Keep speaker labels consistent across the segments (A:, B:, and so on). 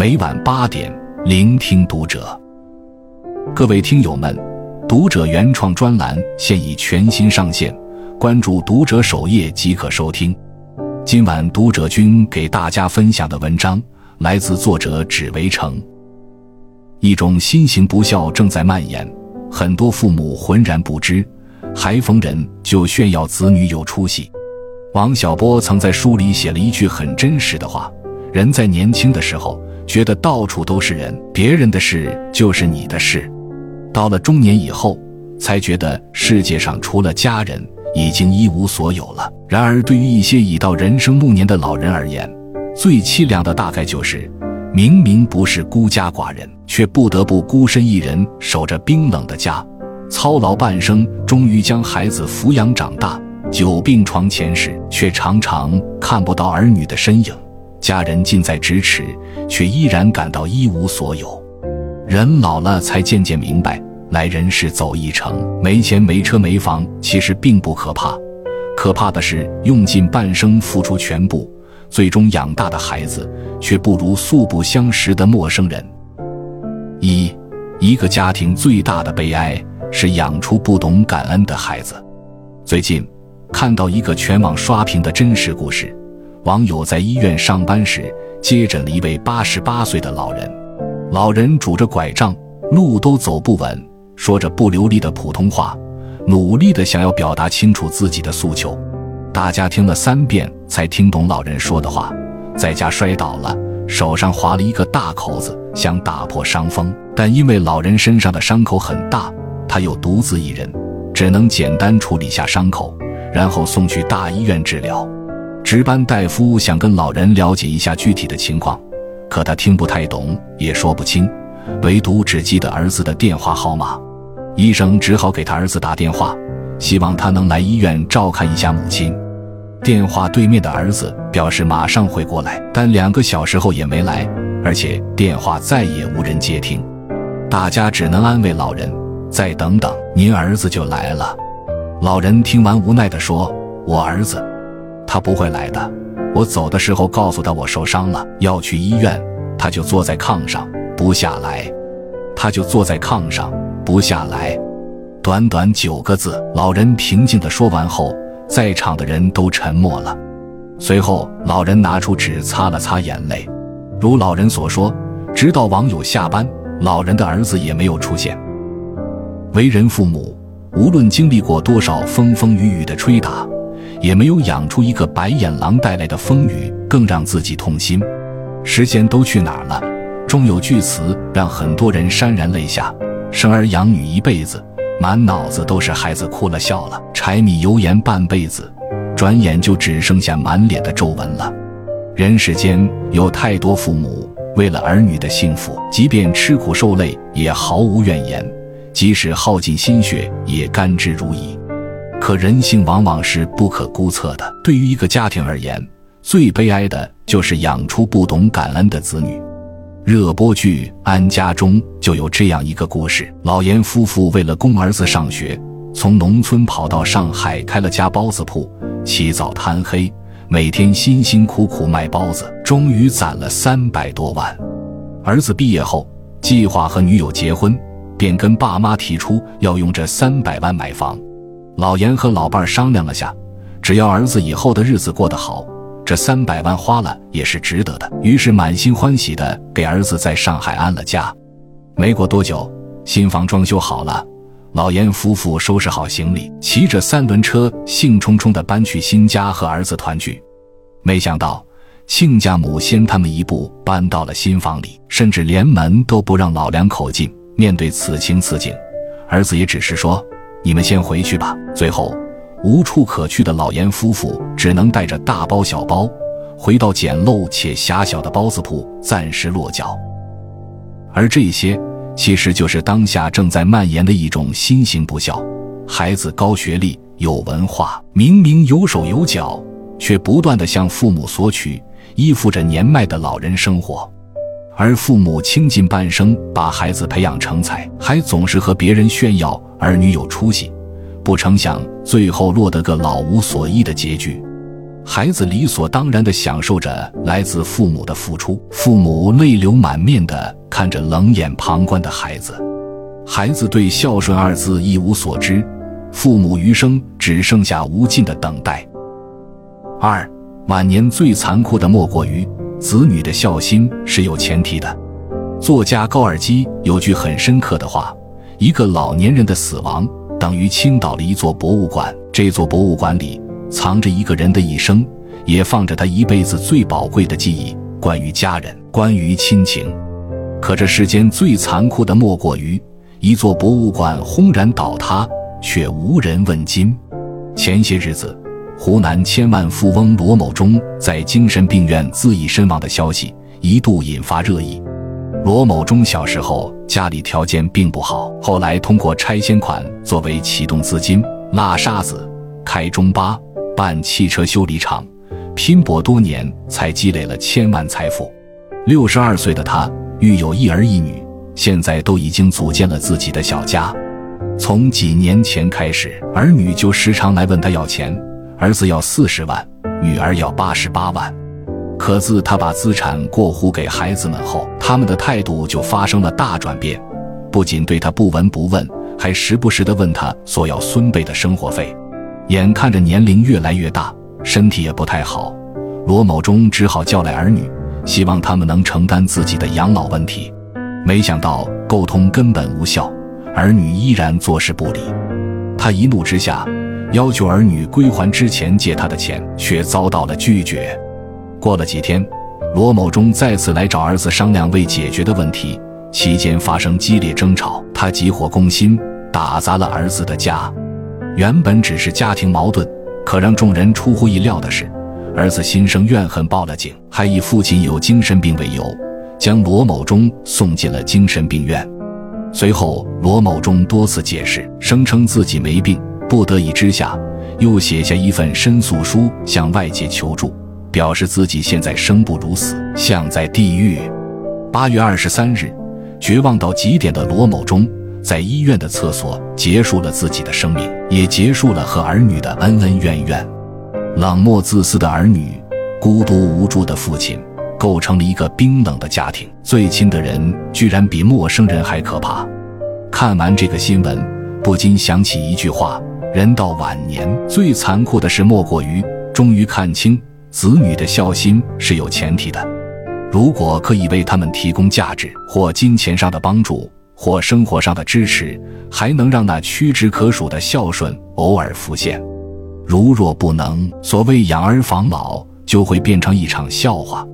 A: 每晚八点，聆听读者。各位听友们，读者原创专栏现已全新上线，关注读者首页即可收听。今晚读者君给大家分享的文章来自作者只为成。一种新型不孝正在蔓延，很多父母浑然不知，还逢人就炫耀子女有出息。王小波曾在书里写了一句很真实的话。人在年轻的时候，觉得到处都是人，别人的事就是你的事；到了中年以后，才觉得世界上除了家人，已经一无所有了。然而，对于一些已到人生暮年的老人而言，最凄凉的大概就是，明明不是孤家寡人，却不得不孤身一人守着冰冷的家，操劳半生，终于将孩子抚养长大，久病床前时，却常常看不到儿女的身影。家人近在咫尺，却依然感到一无所有。人老了，才渐渐明白，来人世走一程，没钱没车没房，其实并不可怕。可怕的是，用尽半生，付出全部，最终养大的孩子，却不如素不相识的陌生人。一，一个家庭最大的悲哀是养出不懂感恩的孩子。最近，看到一个全网刷屏的真实故事。网友在医院上班时接诊了一位八十八岁的老人，老人拄着拐杖，路都走不稳，说着不流利的普通话，努力的想要表达清楚自己的诉求。大家听了三遍才听懂老人说的话，在家摔倒了，手上划了一个大口子，想打破伤风，但因为老人身上的伤口很大，他又独自一人，只能简单处理下伤口，然后送去大医院治疗。值班大夫想跟老人了解一下具体的情况，可他听不太懂，也说不清，唯独只记得儿子的电话号码。医生只好给他儿子打电话，希望他能来医院照看一下母亲。电话对面的儿子表示马上会过来，但两个小时后也没来，而且电话再也无人接听。大家只能安慰老人：“再等等，您儿子就来了。”老人听完无奈地说：“我儿子。”他不会来的。我走的时候告诉他我受伤了，要去医院，他就坐在炕上不下来。他就坐在炕上不下来。短短九个字，老人平静地说完后，在场的人都沉默了。随后，老人拿出纸擦了擦眼泪。如老人所说，直到网友下班，老人的儿子也没有出现。为人父母，无论经历过多少风风雨雨的吹打。也没有养出一个白眼狼带来的风雨更让自己痛心。时间都去哪儿了？终有句词让很多人潸然泪下：生儿养女一辈子，满脑子都是孩子哭了笑了，柴米油盐半辈子，转眼就只剩下满脸的皱纹了。人世间有太多父母为了儿女的幸福，即便吃苦受累也毫无怨言，即使耗尽心血也甘之如饴。可人性往往是不可估测的。对于一个家庭而言，最悲哀的就是养出不懂感恩的子女。热播剧《安家》中就有这样一个故事：老严夫妇为了供儿子上学，从农村跑到上海开了家包子铺，起早贪黑，每天辛辛苦苦卖包子，终于攒了三百多万。儿子毕业后，计划和女友结婚，便跟爸妈提出要用这三百万买房。老严和老伴儿商量了下，只要儿子以后的日子过得好，这三百万花了也是值得的。于是满心欢喜的给儿子在上海安了家。没过多久，新房装修好了，老严夫妇收拾好行李，骑着三轮车兴冲冲的搬去新家和儿子团聚。没想到亲家母先他们一步搬到了新房里，甚至连门都不让老两口进。面对此情此景，儿子也只是说。你们先回去吧。最后，无处可去的老严夫妇只能带着大包小包，回到简陋且狭小的包子铺暂时落脚。而这些，其实就是当下正在蔓延的一种新型不孝：孩子高学历、有文化，明明有手有脚，却不断的向父母索取，依附着年迈的老人生活。而父母倾尽半生把孩子培养成才，还总是和别人炫耀儿女有出息，不成想最后落得个老无所依的结局。孩子理所当然地享受着来自父母的付出，父母泪流满面地看着冷眼旁观的孩子，孩子对孝顺二字一无所知，父母余生只剩下无尽的等待。二，晚年最残酷的莫过于子女的孝心是有前提的。作家高尔基有句很深刻的话：一个老年人的死亡等于倾倒了一座博物馆，这座博物馆里藏着一个人的一生，也放着他一辈子最宝贵的记忆，关于家人，关于亲情。可这世间最残酷的莫过于一座博物馆轰然倒塌，却无人问津。前些日子。湖南千万富翁罗某忠在精神病院自缢身亡的消息一度引发热议。罗某忠小时候家里条件并不好，后来通过拆迁款作为启动资金，拉沙子、开中巴、办汽车修理厂，拼搏多年才积累了千万财富。六十二岁的他育有一儿一女，现在都已经组建了自己的小家。从几年前开始，儿女就时常来问他要钱。儿子要四十万，女儿要八十八万。可自他把资产过户给孩子们后，他们的态度就发生了大转变，不仅对他不闻不问，还时不时地问他索要孙辈的生活费。眼看着年龄越来越大，身体也不太好，罗某忠只好叫来儿女，希望他们能承担自己的养老问题。没想到沟通根本无效，儿女依然坐视不理。他一怒之下。要求儿女归还之前借他的钱，却遭到了拒绝。过了几天，罗某忠再次来找儿子商量未解决的问题，期间发生激烈争吵，他急火攻心，打砸了儿子的家。原本只是家庭矛盾，可让众人出乎意料的是，儿子心生怨恨，报了警，还以父亲有精神病为由，将罗某忠送进了精神病院。随后，罗某忠多次解释，声称自己没病。不得已之下，又写下一份申诉书向外界求助，表示自己现在生不如死，像在地狱。八月二十三日，绝望到极点的罗某忠在医院的厕所结束了自己的生命，也结束了和儿女的恩恩怨怨。冷漠自私的儿女，孤独无助的父亲，构成了一个冰冷的家庭。最亲的人居然比陌生人还可怕。看完这个新闻，不禁想起一句话。人到晚年，最残酷的事莫过于终于看清子女的孝心是有前提的。如果可以为他们提供价值，或金钱上的帮助，或生活上的支持，还能让那屈指可数的孝顺偶尔浮现。如若不能，所谓养儿防老就会变成一场笑话。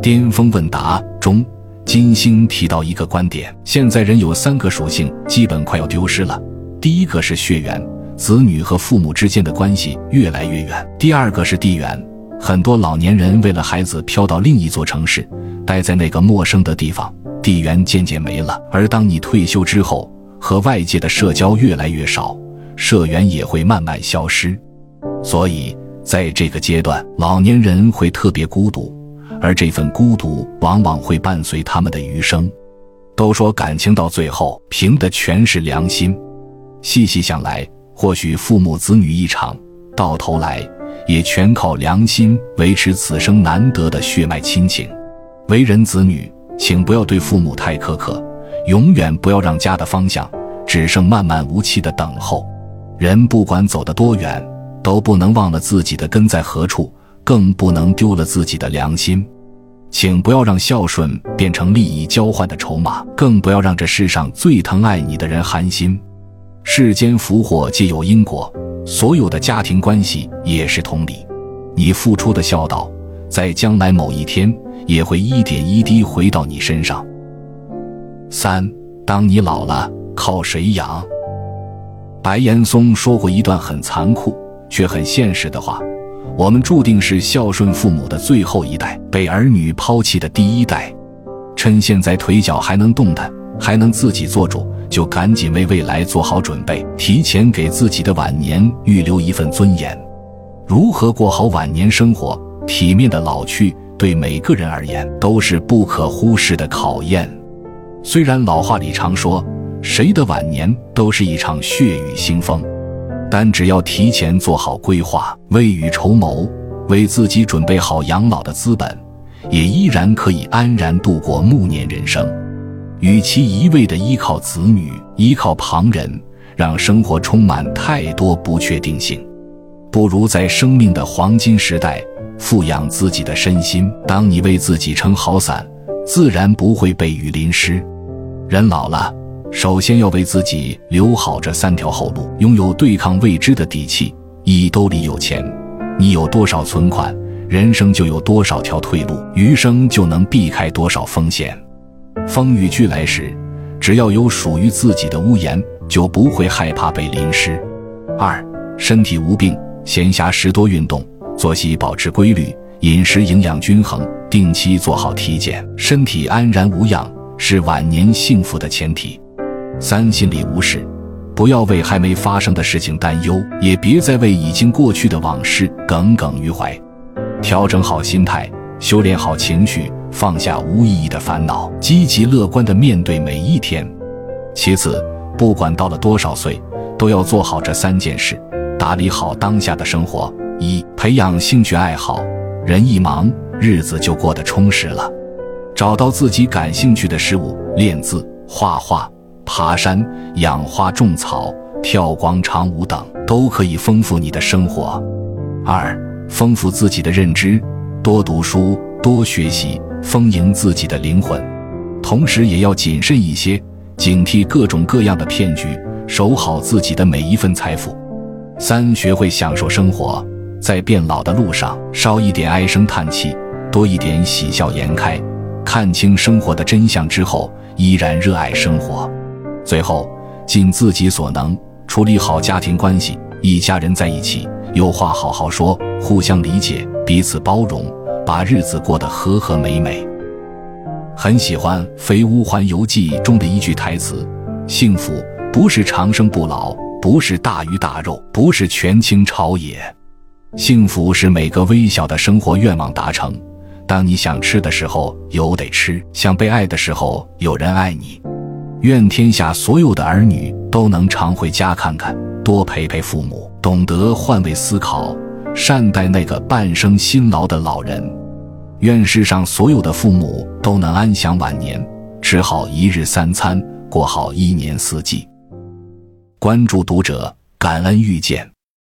A: 巅峰问答中，金星提到一个观点：现在人有三个属性，基本快要丢失了。第一个是血缘。子女和父母之间的关系越来越远。第二个是地缘，很多老年人为了孩子飘到另一座城市，待在那个陌生的地方，地缘渐渐没了。而当你退休之后，和外界的社交越来越少，社缘也会慢慢消失。所以，在这个阶段，老年人会特别孤独，而这份孤独往往会伴随他们的余生。都说感情到最后凭的全是良心，细细想来。或许父母子女一场，到头来也全靠良心维持此生难得的血脉亲情。为人子女，请不要对父母太苛刻，永远不要让家的方向只剩漫漫无期的等候。人不管走得多远，都不能忘了自己的根在何处，更不能丢了自己的良心。请不要让孝顺变成利益交换的筹码，更不要让这世上最疼爱你的人寒心。世间福祸皆有因果，所有的家庭关系也是同理。你付出的孝道，在将来某一天也会一点一滴回到你身上。三，当你老了，靠谁养？白岩松说过一段很残酷却很现实的话：我们注定是孝顺父母的最后一代，被儿女抛弃的第一代。趁现在腿脚还能动弹，还能自己做主。就赶紧为未来做好准备，提前给自己的晚年预留一份尊严。如何过好晚年生活，体面的老去，对每个人而言都是不可忽视的考验。虽然老话里常说，谁的晚年都是一场血雨腥风，但只要提前做好规划，未雨绸缪，为自己准备好养老的资本，也依然可以安然度过暮年人生。与其一味地依靠子女、依靠旁人，让生活充满太多不确定性，不如在生命的黄金时代富养自己的身心。当你为自己撑好伞，自然不会被雨淋湿。人老了，首先要为自己留好这三条后路，拥有对抗未知的底气。一兜里有钱，你有多少存款，人生就有多少条退路，余生就能避开多少风险。风雨俱来时，只要有属于自己的屋檐，就不会害怕被淋湿。二，身体无病，闲暇时多运动，作息保持规律，饮食营养均衡，定期做好体检，身体安然无恙，是晚年幸福的前提。三，心里无事。不要为还没发生的事情担忧，也别再为已经过去的往事耿耿于怀。调整好心态，修炼好情绪，放下无意义的烦恼，积极乐观地面对每一天。其次，不管到了多少岁，都要做好这三件事，打理好当下的生活。一、培养兴趣爱好，人一忙，日子就过得充实了。找到自己感兴趣的事物，练字、画画。爬山、养花、种草、跳广场舞等，都可以丰富你的生活。二、丰富自己的认知，多读书，多学习，丰盈自己的灵魂。同时，也要谨慎一些，警惕各种各样的骗局，守好自己的每一份财富。三、学会享受生活，在变老的路上，少一点唉声叹气，多一点喜笑颜开。看清生活的真相之后，依然热爱生活。最后，尽自己所能处理好家庭关系，一家人在一起，有话好好说，互相理解，彼此包容，把日子过得和和美美。很喜欢《肥屋环游记》中的一句台词：“幸福不是长生不老，不是大鱼大肉，不是权倾朝野，幸福是每个微小的生活愿望达成。当你想吃的时候有得吃，想被爱的时候有人爱你。”愿天下所有的儿女都能常回家看看，多陪陪父母，懂得换位思考，善待那个半生辛劳的老人。愿世上所有的父母都能安享晚年，吃好一日三餐，过好一年四季。关注读者，感恩遇见。